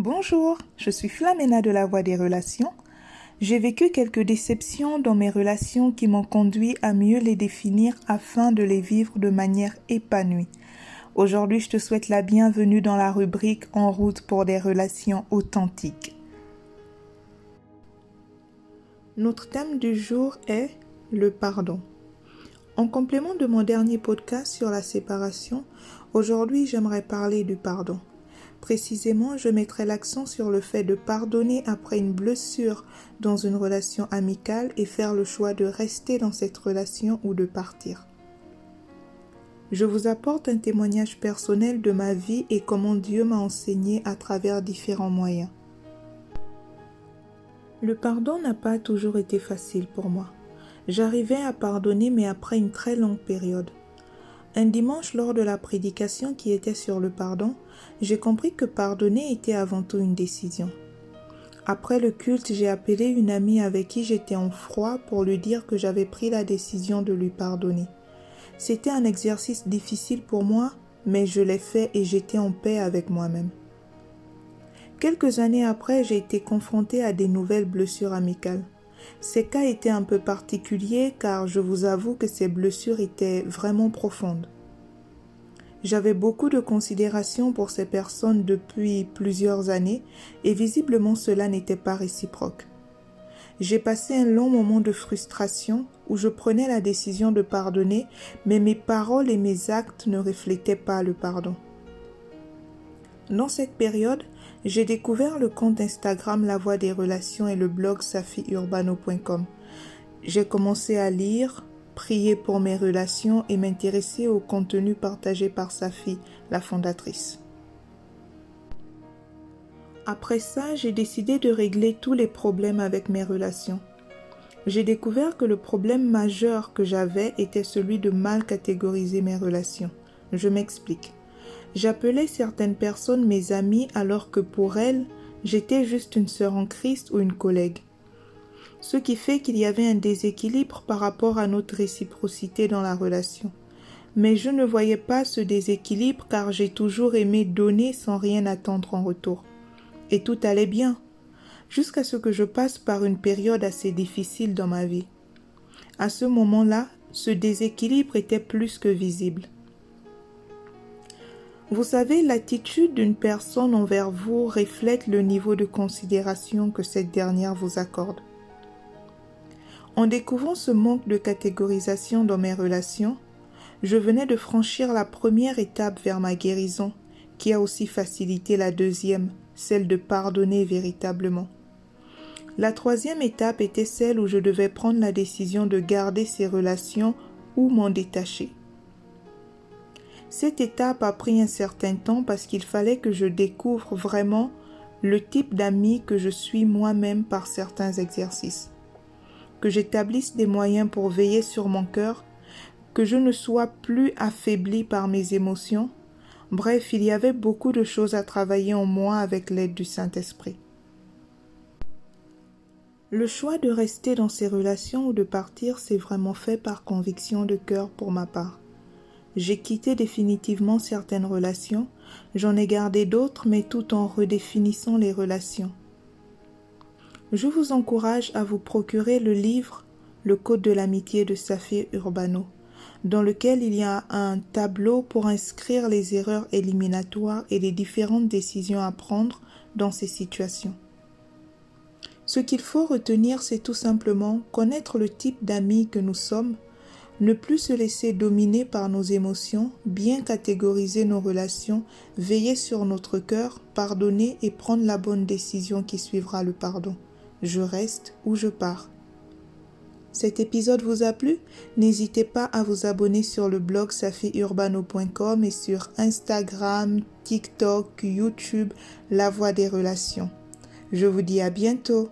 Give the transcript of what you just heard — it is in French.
Bonjour, je suis Flamena de la Voix des Relations. J'ai vécu quelques déceptions dans mes relations qui m'ont conduit à mieux les définir afin de les vivre de manière épanouie. Aujourd'hui, je te souhaite la bienvenue dans la rubrique En route pour des relations authentiques. Notre thème du jour est le pardon. En complément de mon dernier podcast sur la séparation, aujourd'hui j'aimerais parler du pardon. Précisément, je mettrai l'accent sur le fait de pardonner après une blessure dans une relation amicale et faire le choix de rester dans cette relation ou de partir. Je vous apporte un témoignage personnel de ma vie et comment Dieu m'a enseigné à travers différents moyens. Le pardon n'a pas toujours été facile pour moi. J'arrivais à pardonner mais après une très longue période. Un dimanche, lors de la prédication qui était sur le pardon, j'ai compris que pardonner était avant tout une décision. Après le culte, j'ai appelé une amie avec qui j'étais en froid pour lui dire que j'avais pris la décision de lui pardonner. C'était un exercice difficile pour moi, mais je l'ai fait et j'étais en paix avec moi-même. Quelques années après, j'ai été confrontée à des nouvelles blessures amicales. Ces cas étaient un peu particuliers car je vous avoue que ces blessures étaient vraiment profondes. J'avais beaucoup de considération pour ces personnes depuis plusieurs années et visiblement cela n'était pas réciproque. J'ai passé un long moment de frustration où je prenais la décision de pardonner, mais mes paroles et mes actes ne reflétaient pas le pardon. Dans cette période, j'ai découvert le compte Instagram La Voix des Relations et le blog safiurbano.com. J'ai commencé à lire, prier pour mes relations et m'intéresser au contenu partagé par Safi, la fondatrice. Après ça, j'ai décidé de régler tous les problèmes avec mes relations. J'ai découvert que le problème majeur que j'avais était celui de mal catégoriser mes relations. Je m'explique. J'appelais certaines personnes mes amies alors que pour elles, j'étais juste une sœur en Christ ou une collègue. Ce qui fait qu'il y avait un déséquilibre par rapport à notre réciprocité dans la relation. Mais je ne voyais pas ce déséquilibre car j'ai toujours aimé donner sans rien attendre en retour. Et tout allait bien, jusqu'à ce que je passe par une période assez difficile dans ma vie. À ce moment-là, ce déséquilibre était plus que visible. Vous savez, l'attitude d'une personne envers vous reflète le niveau de considération que cette dernière vous accorde. En découvrant ce manque de catégorisation dans mes relations, je venais de franchir la première étape vers ma guérison, qui a aussi facilité la deuxième, celle de pardonner véritablement. La troisième étape était celle où je devais prendre la décision de garder ces relations ou m'en détacher. Cette étape a pris un certain temps parce qu'il fallait que je découvre vraiment le type d'ami que je suis moi-même par certains exercices, que j'établisse des moyens pour veiller sur mon cœur, que je ne sois plus affaibli par mes émotions. Bref, il y avait beaucoup de choses à travailler en moi avec l'aide du Saint-Esprit. Le choix de rester dans ces relations ou de partir s'est vraiment fait par conviction de cœur pour ma part. J'ai quitté définitivement certaines relations, j'en ai gardé d'autres, mais tout en redéfinissant les relations. Je vous encourage à vous procurer le livre Le Code de l'amitié de Saphir Urbano, dans lequel il y a un tableau pour inscrire les erreurs éliminatoires et les différentes décisions à prendre dans ces situations. Ce qu'il faut retenir, c'est tout simplement connaître le type d'amis que nous sommes ne plus se laisser dominer par nos émotions, bien catégoriser nos relations, veiller sur notre cœur, pardonner et prendre la bonne décision qui suivra le pardon. Je reste ou je pars. Cet épisode vous a plu? N'hésitez pas à vous abonner sur le blog safiurbano.com et sur Instagram, TikTok, YouTube, La Voix des Relations. Je vous dis à bientôt.